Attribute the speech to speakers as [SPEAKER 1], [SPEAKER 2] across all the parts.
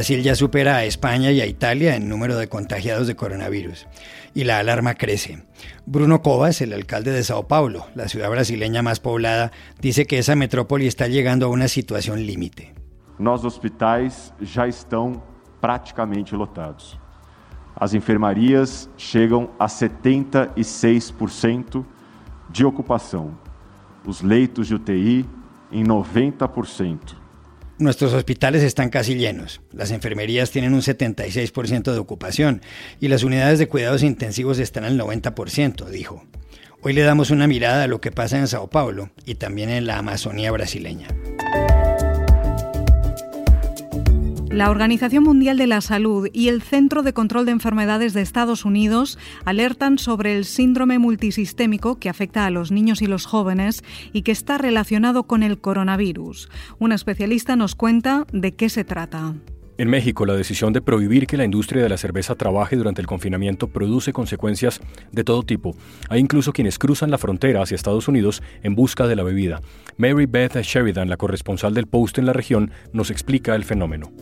[SPEAKER 1] Brasil ya supera a España y a Italia en número de contagiados de coronavirus y la alarma crece. Bruno Covas, el alcalde de Sao Paulo, la ciudad brasileña más poblada, dice que esa metrópoli está llegando a una situación límite.
[SPEAKER 2] Los hospitais ya están prácticamente lotados. As enfermarias chegam a 76% de ocupação. Os leitos de UTI em 90%.
[SPEAKER 1] Nuestros hospitales están casi llenos, las enfermerías tienen un 76% de ocupación y las unidades de cuidados intensivos están al 90%, dijo. Hoy le damos una mirada a lo que pasa en Sao Paulo y también en la Amazonía brasileña.
[SPEAKER 3] La Organización Mundial de la Salud y el Centro de Control de Enfermedades de Estados Unidos alertan sobre el síndrome multisistémico que afecta a los niños y los jóvenes y que está relacionado con el coronavirus. Un especialista nos cuenta de qué se trata.
[SPEAKER 4] En México, la decisión de prohibir que la industria de la cerveza trabaje durante el confinamiento produce consecuencias de todo tipo. Hay incluso quienes cruzan la frontera hacia Estados Unidos en busca de la bebida. Mary Beth Sheridan, la corresponsal del Post en la región, nos explica el fenómeno.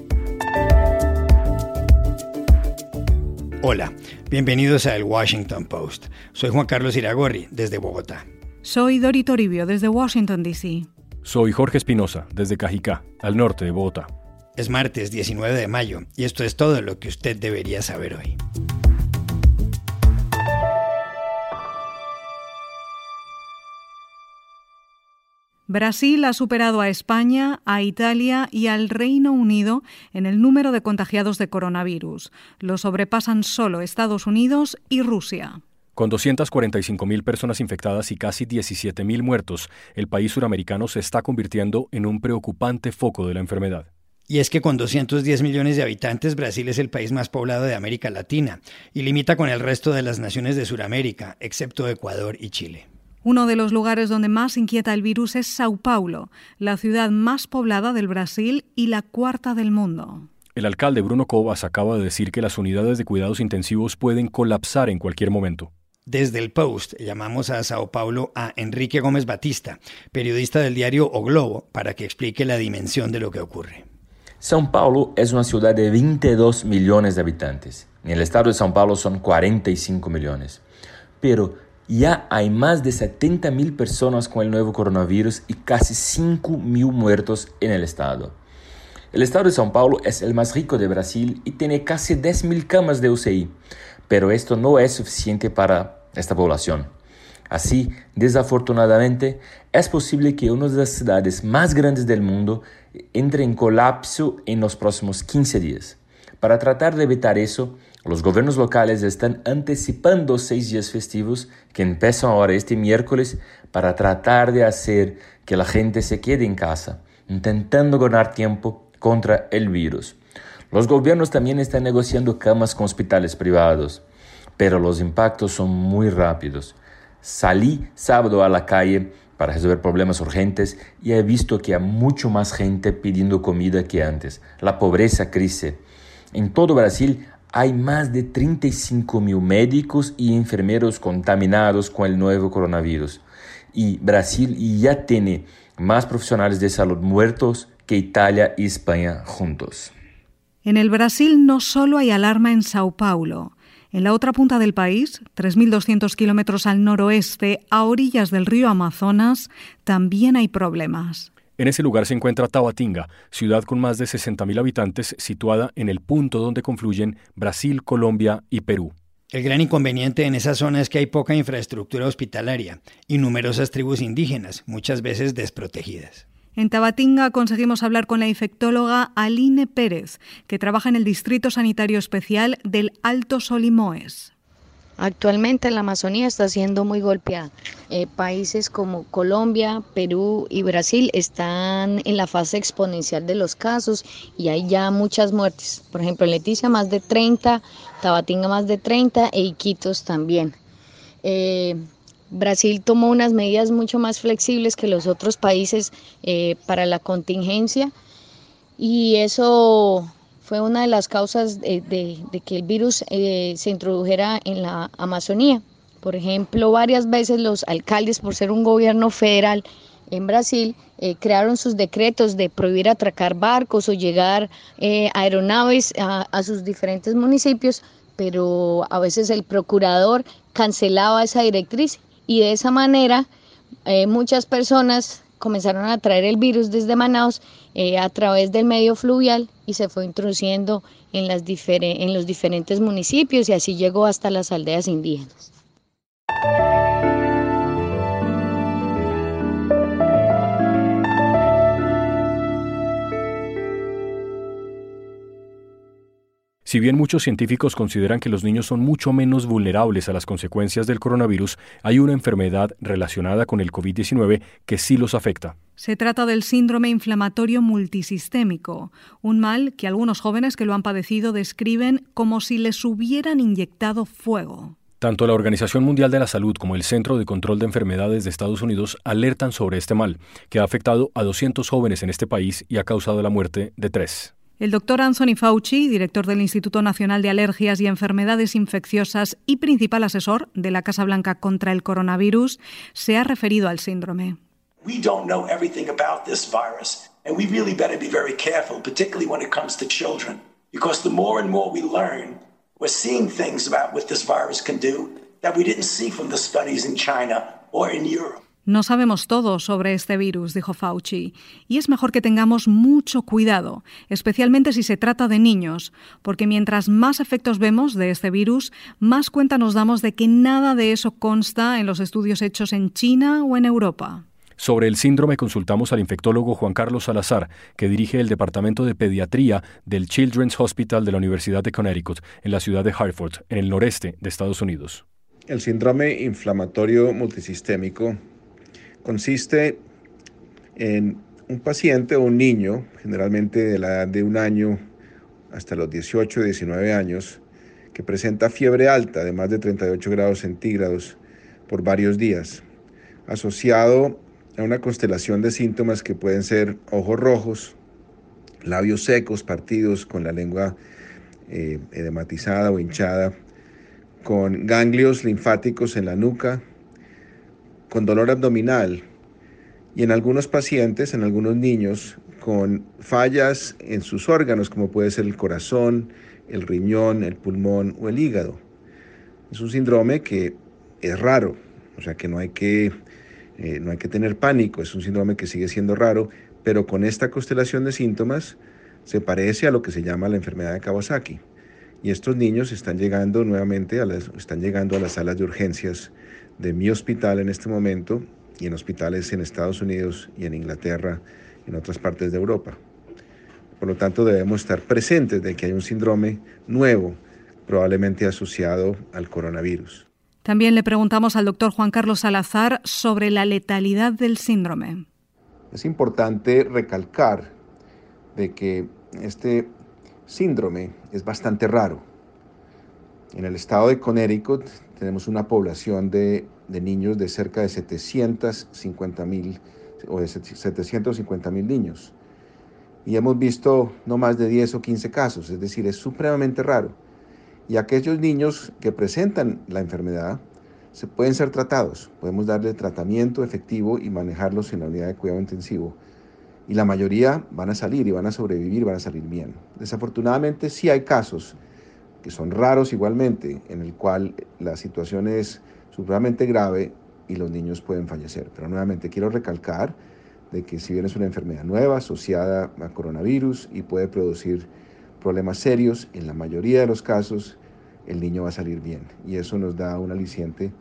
[SPEAKER 1] Hola, bienvenidos a El Washington Post. Soy Juan Carlos Iragorri, desde Bogotá.
[SPEAKER 3] Soy Dori Toribio, desde Washington, D.C.
[SPEAKER 4] Soy Jorge Espinosa, desde Cajicá, al norte de Bogotá.
[SPEAKER 1] Es martes 19 de mayo y esto es todo lo que usted debería saber hoy.
[SPEAKER 3] Brasil ha superado a España, a Italia y al Reino Unido en el número de contagiados de coronavirus. Lo sobrepasan solo Estados Unidos y Rusia.
[SPEAKER 4] Con 245.000 personas infectadas y casi 17.000 muertos, el país suramericano se está convirtiendo en un preocupante foco de la enfermedad.
[SPEAKER 1] Y es que con 210 millones de habitantes, Brasil es el país más poblado de América Latina y limita con el resto de las naciones de Sudamérica, excepto Ecuador y Chile.
[SPEAKER 3] Uno de los lugares donde más inquieta el virus es Sao Paulo, la ciudad más poblada del Brasil y la cuarta del mundo.
[SPEAKER 4] El alcalde Bruno Covas acaba de decir que las unidades de cuidados intensivos pueden colapsar en cualquier momento.
[SPEAKER 1] Desde el Post llamamos a Sao Paulo a Enrique Gómez Batista, periodista del diario O Globo, para que explique la dimensión de lo que ocurre.
[SPEAKER 5] São Paulo es una ciudad de 22 millones de habitantes. En el estado de São Paulo son 45 millones. Pero ya hay más de 70 mil personas con el nuevo coronavirus y casi 5 mil muertos en el estado. El estado de São Paulo es el más rico de Brasil y tiene casi 10 mil camas de UCI, pero esto no es suficiente para esta población. Así, desafortunadamente, es posible que una de las ciudades más grandes del mundo entre en colapso en los próximos 15 días. Para tratar de evitar eso, los gobiernos locales están anticipando seis días festivos que empiezan ahora este miércoles para tratar de hacer que la gente se quede en casa, intentando ganar tiempo contra el virus. Los gobiernos también están negociando camas con hospitales privados, pero los impactos son muy rápidos. Salí sábado a la calle para resolver problemas urgentes y he visto que hay mucho más gente pidiendo comida que antes. La pobreza crece. En todo Brasil hay más de 35 mil médicos y enfermeros contaminados con el nuevo coronavirus. Y Brasil ya tiene más profesionales de salud muertos que Italia y España juntos.
[SPEAKER 3] En el Brasil no solo hay alarma en Sao Paulo. En la otra punta del país, 3.200 kilómetros al noroeste, a orillas del río Amazonas, también hay problemas.
[SPEAKER 4] En ese lugar se encuentra Tabatinga, ciudad con más de 60.000 habitantes situada en el punto donde confluyen Brasil, Colombia y Perú.
[SPEAKER 1] El gran inconveniente en esa zona es que hay poca infraestructura hospitalaria y numerosas tribus indígenas, muchas veces desprotegidas.
[SPEAKER 3] En Tabatinga conseguimos hablar con la infectóloga Aline Pérez, que trabaja en el Distrito Sanitario Especial del Alto Solimoes.
[SPEAKER 6] Actualmente la Amazonía está siendo muy golpeada. Eh, países como Colombia, Perú y Brasil están en la fase exponencial de los casos y hay ya muchas muertes. Por ejemplo, Leticia más de 30, Tabatinga más de 30 e Iquitos también. Eh, Brasil tomó unas medidas mucho más flexibles que los otros países eh, para la contingencia y eso fue una de las causas de, que el virus eh, se introdujera en la Amazonía. Por ejemplo, varias veces los alcaldes, por ser un gobierno federal, en Brasil eh, crearon sus decretos de prohibir atracar barcos o llegar aeronaves a, sus diferentes municipios, pero a veces el procurador cancelaba esa directriz y de esa manera eh, muchas personas comenzaron a traer el virus desde Manaus a través del medio fluvial y se fue introduciendo en, las en los diferentes municipios y así llegó hasta las aldeas indígenas.
[SPEAKER 4] Si bien muchos científicos consideran que los niños son mucho menos vulnerables a las consecuencias del coronavirus, hay una enfermedad relacionada con el COVID-19 que sí los afecta.
[SPEAKER 3] Se trata del síndrome inflamatorio multisistémico, un mal que algunos jóvenes que lo han padecido describen como si les hubieran inyectado fuego.
[SPEAKER 4] Tanto la Organización Mundial de la Salud como el Centro de Control de Enfermedades de Estados Unidos alertan sobre este mal, que ha afectado a 200 jóvenes en este país y ha causado la muerte de tres.
[SPEAKER 3] El doctor Anthony Fauci, director del Instituto Nacional de Alergias y Enfermedades Infecciosas y principal asesor de la Casa Blanca contra el coronavirus, se ha referido al síndrome. We don't know everything about this virus, and we really better be very careful, particularly when it comes to children, because the more and more we learn, we're seeing things about what this virus can do that we didn't see from the studies in China or in Europe. No sabemos todo sobre este virus, dijo Fauci, y es mejor que tengamos mucho cuidado, especialmente si se trata de niños, porque mientras más efectos vemos de este virus, más cuenta nos damos de que nada de eso consta en los estudios hechos en China o en Europa.
[SPEAKER 4] Sobre el síndrome consultamos al infectólogo Juan Carlos Salazar, que dirige el Departamento de Pediatría del Children's Hospital de la Universidad de Connecticut, en la ciudad de Hartford, en el noreste de Estados Unidos.
[SPEAKER 7] El síndrome inflamatorio multisistémico consiste en un paciente o un niño, generalmente de la edad de un año hasta los 18 o 19 años, que presenta fiebre alta de más de 38 grados centígrados por varios días, asociado a una constelación de síntomas que pueden ser ojos rojos, labios secos, partidos con la lengua eh, edematizada o hinchada, con ganglios linfáticos en la nuca, con dolor abdominal y en algunos pacientes, en algunos niños, con fallas en sus órganos, como puede ser el corazón, el riñón, el pulmón o el hígado. Es un síndrome que es raro, o sea que no hay que, eh, no hay que tener pánico, es un síndrome que sigue siendo raro, pero con esta constelación de síntomas se parece a lo que se llama la enfermedad de Kawasaki. Y estos niños están llegando nuevamente a las, están llegando a las salas de urgencias de mi hospital en este momento y en hospitales en Estados Unidos y en Inglaterra y en otras partes de Europa. Por lo tanto, debemos estar presentes de que hay un síndrome nuevo, probablemente asociado al coronavirus.
[SPEAKER 3] También le preguntamos al doctor Juan Carlos Salazar sobre la letalidad del síndrome.
[SPEAKER 7] Es importante recalcar de que este síndrome es bastante raro. En el estado de Connecticut tenemos una población de, niños de cerca de 750 mil o de 750 mil niños. Y hemos visto no más de 10 o 15 casos, es decir, es supremamente raro. Y aquellos niños que presentan la enfermedad se pueden ser tratados, podemos darle tratamiento efectivo y manejarlos en la unidad de cuidado intensivo. Y la mayoría van a salir y van a sobrevivir, van a salir bien. Desafortunadamente sí hay casos que son raros igualmente, en el cual la situación es supremamente grave y los niños pueden fallecer. Pero nuevamente quiero recalcar de que si bien es una enfermedad nueva asociada a coronavirus y puede producir problemas serios, en la mayoría de los casos el niño va a salir bien. Y eso nos da un aliciente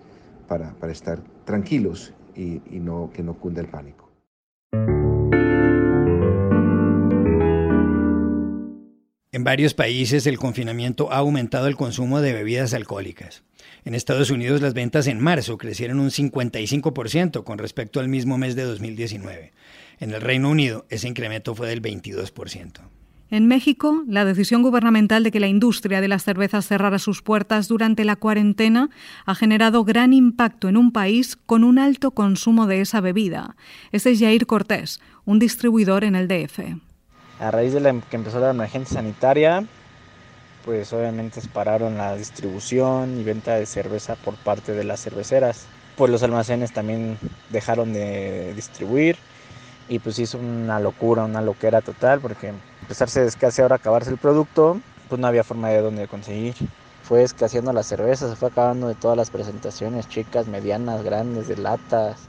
[SPEAKER 7] para, para estar tranquilos y, y no, que no cunda el pánico.
[SPEAKER 1] En varios países el confinamiento ha aumentado el consumo de bebidas alcohólicas. En Estados Unidos las ventas en marzo crecieron un 55% con respecto al mismo mes de 2019. En el Reino Unido ese incremento fue del 22%.
[SPEAKER 3] En México, la decisión gubernamental de que la industria de las cervezas cerrara sus puertas durante la cuarentena ha generado gran impacto en un país con un alto consumo de esa bebida. Este es Jair Cortés, un distribuidor en el DF.
[SPEAKER 8] A raíz de la, que empezó la emergencia sanitaria, pues obviamente pararon la distribución y venta de cerveza por parte de las cerveceras. pues los almacenes también dejaron de distribuir y pues hizo una locura, una loquera total porque empezarse a escasear, acabarse el producto, pues no había forma de dónde conseguir. Fue escaseando la cerveza, se fue acabando de todas las presentaciones, chicas, medianas, grandes, de latas.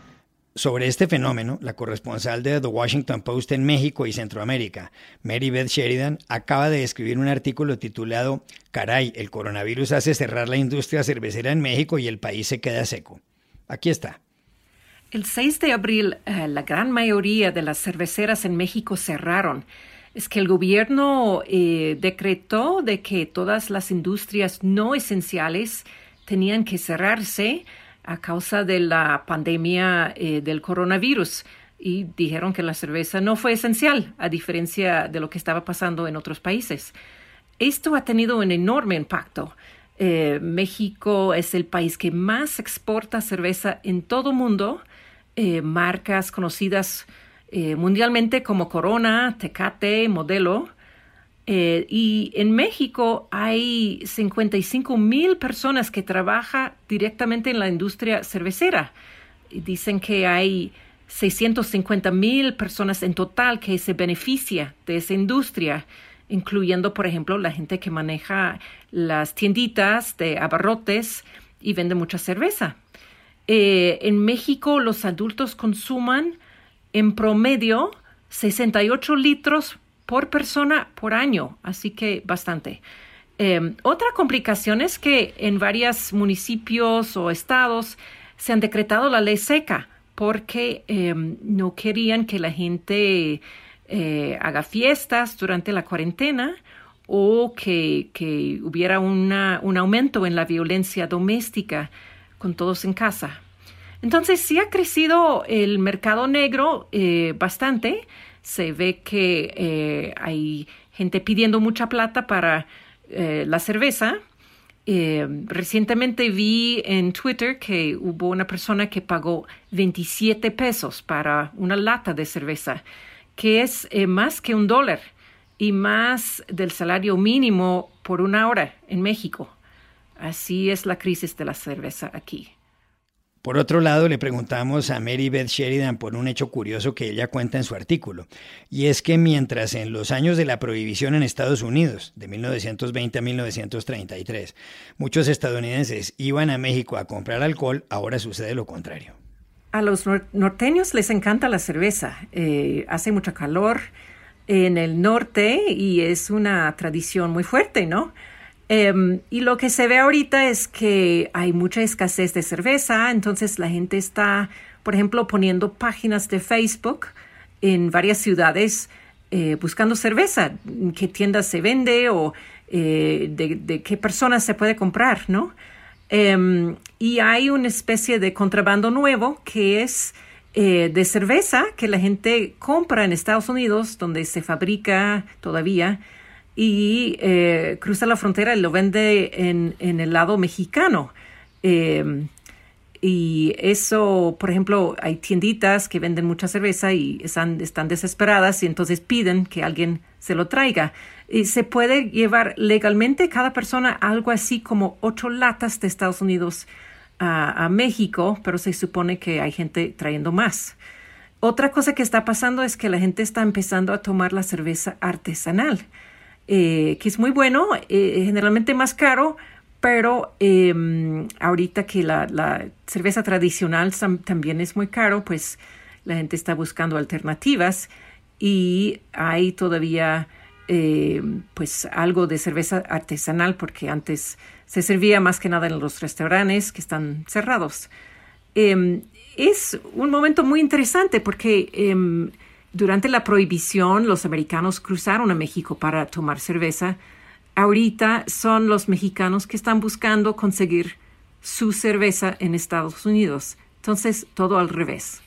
[SPEAKER 1] Sobre este fenómeno, la corresponsal de The Washington Post en México y Centroamérica, Mary Beth Sheridan, acaba de escribir un artículo titulado Caray, el coronavirus hace cerrar la industria cervecera en México y el país se queda seco. Aquí está.
[SPEAKER 9] El 6 de abril, eh, la gran mayoría de las cerveceras en México cerraron. Es que el gobierno eh, decretó de que todas las industrias no esenciales tenían que cerrarse a causa de la pandemia eh, del coronavirus y dijeron que la cerveza no fue esencial, a diferencia de lo que estaba pasando en otros países. Esto ha tenido un enorme impacto. Eh, México es el país que más exporta cerveza en todo el mundo, eh, marcas conocidas mundialmente como Corona, Tecate, Modelo, eh, y en México hay 55 mil personas que trabajan directamente en la industria cervecera. dicen que hay 650 mil personas en total que se beneficia de esa industria, incluyendo, por ejemplo, la gente que maneja las tienditas de abarrotes y vende mucha cerveza. Eh, en México los adultos consuman en promedio 68 litros por persona por año, así que bastante. Em, otra complicación es que en varios municipios o estados se han decretado la ley seca porque em, no querían que la gente eh, haga fiestas durante la cuarentena o que, hubiera un aumento en la violencia doméstica con todos en casa. Entonces sí ha crecido el mercado negro eh, bastante, se ve que eh, hay gente pidiendo mucha plata para eh, la cerveza. Eh, recientemente vi en Twitter que hubo una persona que pagó 27 pesos para una lata de cerveza, que es más que un dólar y más del salario mínimo por una hora en México. Así es la crisis de la cerveza aquí.
[SPEAKER 1] Por otro lado, le preguntamos a Mary Beth Sheridan por un hecho curioso que ella cuenta en su artículo, y es que mientras en los años de la prohibición en Estados Unidos, de 1920 a 1933, muchos estadounidenses iban a México a comprar alcohol, ahora sucede lo contrario.
[SPEAKER 9] A los norteños les encanta la cerveza, eh, hace mucho calor en el norte y es una tradición muy fuerte, ¿no? Em, y lo que se ve ahorita es que hay mucha escasez de cerveza, entonces la gente está, por ejemplo, poniendo páginas de Facebook en varias ciudades eh, buscando cerveza, qué tiendas se vende o eh, de, qué personas se puede comprar, ¿no? Em, y hay una especie de contrabando nuevo que es eh, de cerveza que la gente compra en Estados Unidos, donde se fabrica todavía y eh, cruza la frontera y lo vende en, el lado mexicano. Em, y eso, por ejemplo, hay tienditas que venden mucha cerveza y están, están desesperadas y entonces piden que alguien se lo traiga. Y se puede llevar legalmente cada persona algo así como ocho latas de Estados Unidos a México, pero se supone que hay gente trayendo más. Otra cosa que está pasando es que la gente está empezando a tomar la cerveza artesanal. Eh, que es muy bueno, eh, generalmente más caro, pero em, ahorita que la, cerveza tradicional también es muy caro, pues la gente está buscando alternativas y hay todavía em, pues algo de cerveza artesanal porque antes se servía más que nada en los restaurantes que están cerrados. Em, es un momento muy interesante porque durante la prohibición, los americanos cruzaron a México para tomar cerveza. Ahorita son los mexicanos que están buscando conseguir su cerveza en Estados Unidos. Entonces, todo al revés.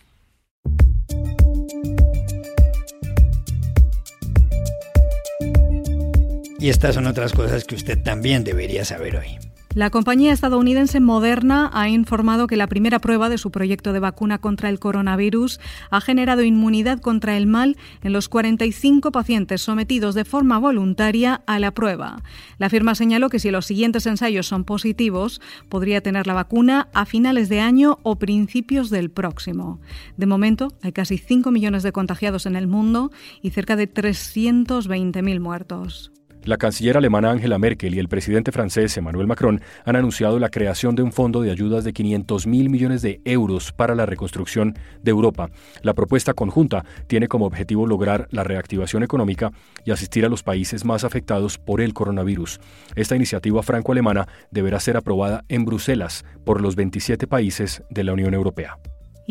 [SPEAKER 1] Y estas son otras cosas que usted también debería saber hoy.
[SPEAKER 3] La compañía estadounidense Moderna ha informado que la primera prueba de su proyecto de vacuna contra el coronavirus ha generado inmunidad contra el mal en los 45 pacientes sometidos de forma voluntaria a la prueba. La firma señaló que si los siguientes ensayos son positivos, podría tener la vacuna a finales de año o principios del próximo. De momento, hay casi 5 millones de contagiados en el mundo y cerca de 320.000 muertos.
[SPEAKER 4] La canciller alemana Angela Merkel y el presidente francés Emmanuel Macron han anunciado la creación de un fondo de ayudas de 500 mil millones de euros para la reconstrucción de Europa. La propuesta conjunta tiene como objetivo lograr la reactivación económica y asistir a los países más afectados por el coronavirus. Esta iniciativa franco-alemana deberá ser aprobada en Bruselas por los 27 países de la Unión Europea.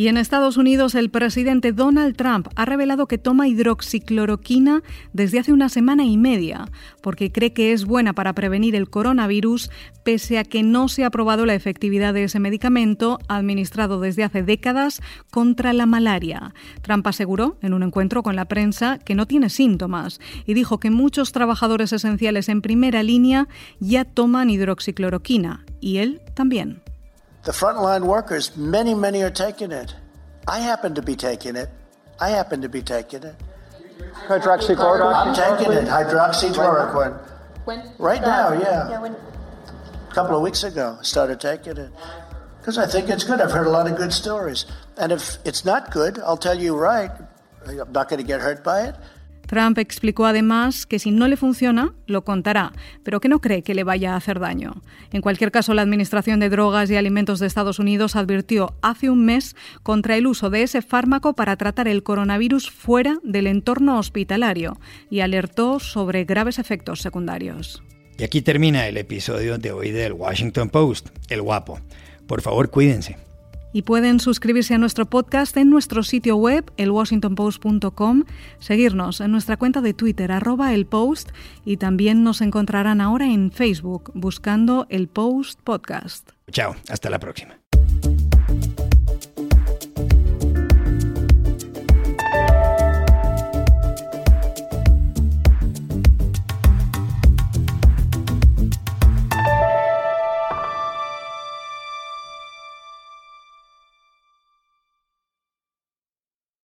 [SPEAKER 3] Y en Estados Unidos, el presidente Donald Trump ha revelado que toma hidroxicloroquina desde hace una semana y media, porque cree que es buena para prevenir el coronavirus, pese a que no se ha probado la efectividad de ese medicamento administrado desde hace décadas contra la malaria. Trump aseguró en un encuentro con la prensa que no tiene síntomas y dijo que muchos trabajadores esenciales en primera línea ya toman hidroxicloroquina, y él también.
[SPEAKER 10] The frontline workers, many, many are taking it. I happen to be taking it. I happen to be taking it.
[SPEAKER 11] Hydroxychloroquine?
[SPEAKER 10] I'm taking it, hydroxychloroquine.
[SPEAKER 11] When?
[SPEAKER 10] Right now, yeah.
[SPEAKER 11] Yeah, when?
[SPEAKER 10] A couple of weeks ago, I started taking it. Because I think it's good. I've heard a lot of good stories. And if it's not good, I'll tell you right. I'm not going to get hurt by it.
[SPEAKER 3] Trump explicó además que si no le funciona, lo contará, pero que no cree que le vaya a hacer daño. En cualquier caso, la Administración de Drogas y Alimentos de Estados Unidos advirtió hace un mes contra el uso de ese fármaco para tratar el coronavirus fuera del entorno hospitalario y alertó sobre graves efectos secundarios.
[SPEAKER 1] Y aquí termina el episodio de hoy del Washington Post, El Guapo. Por favor, cuídense
[SPEAKER 3] y pueden suscribirse a nuestro podcast en nuestro sitio web, elwashingtonpost.com, seguirnos en nuestra cuenta de Twitter, arroba el post, y también nos encontrarán ahora en Facebook buscando el Post Podcast.
[SPEAKER 1] Chao, hasta la próxima.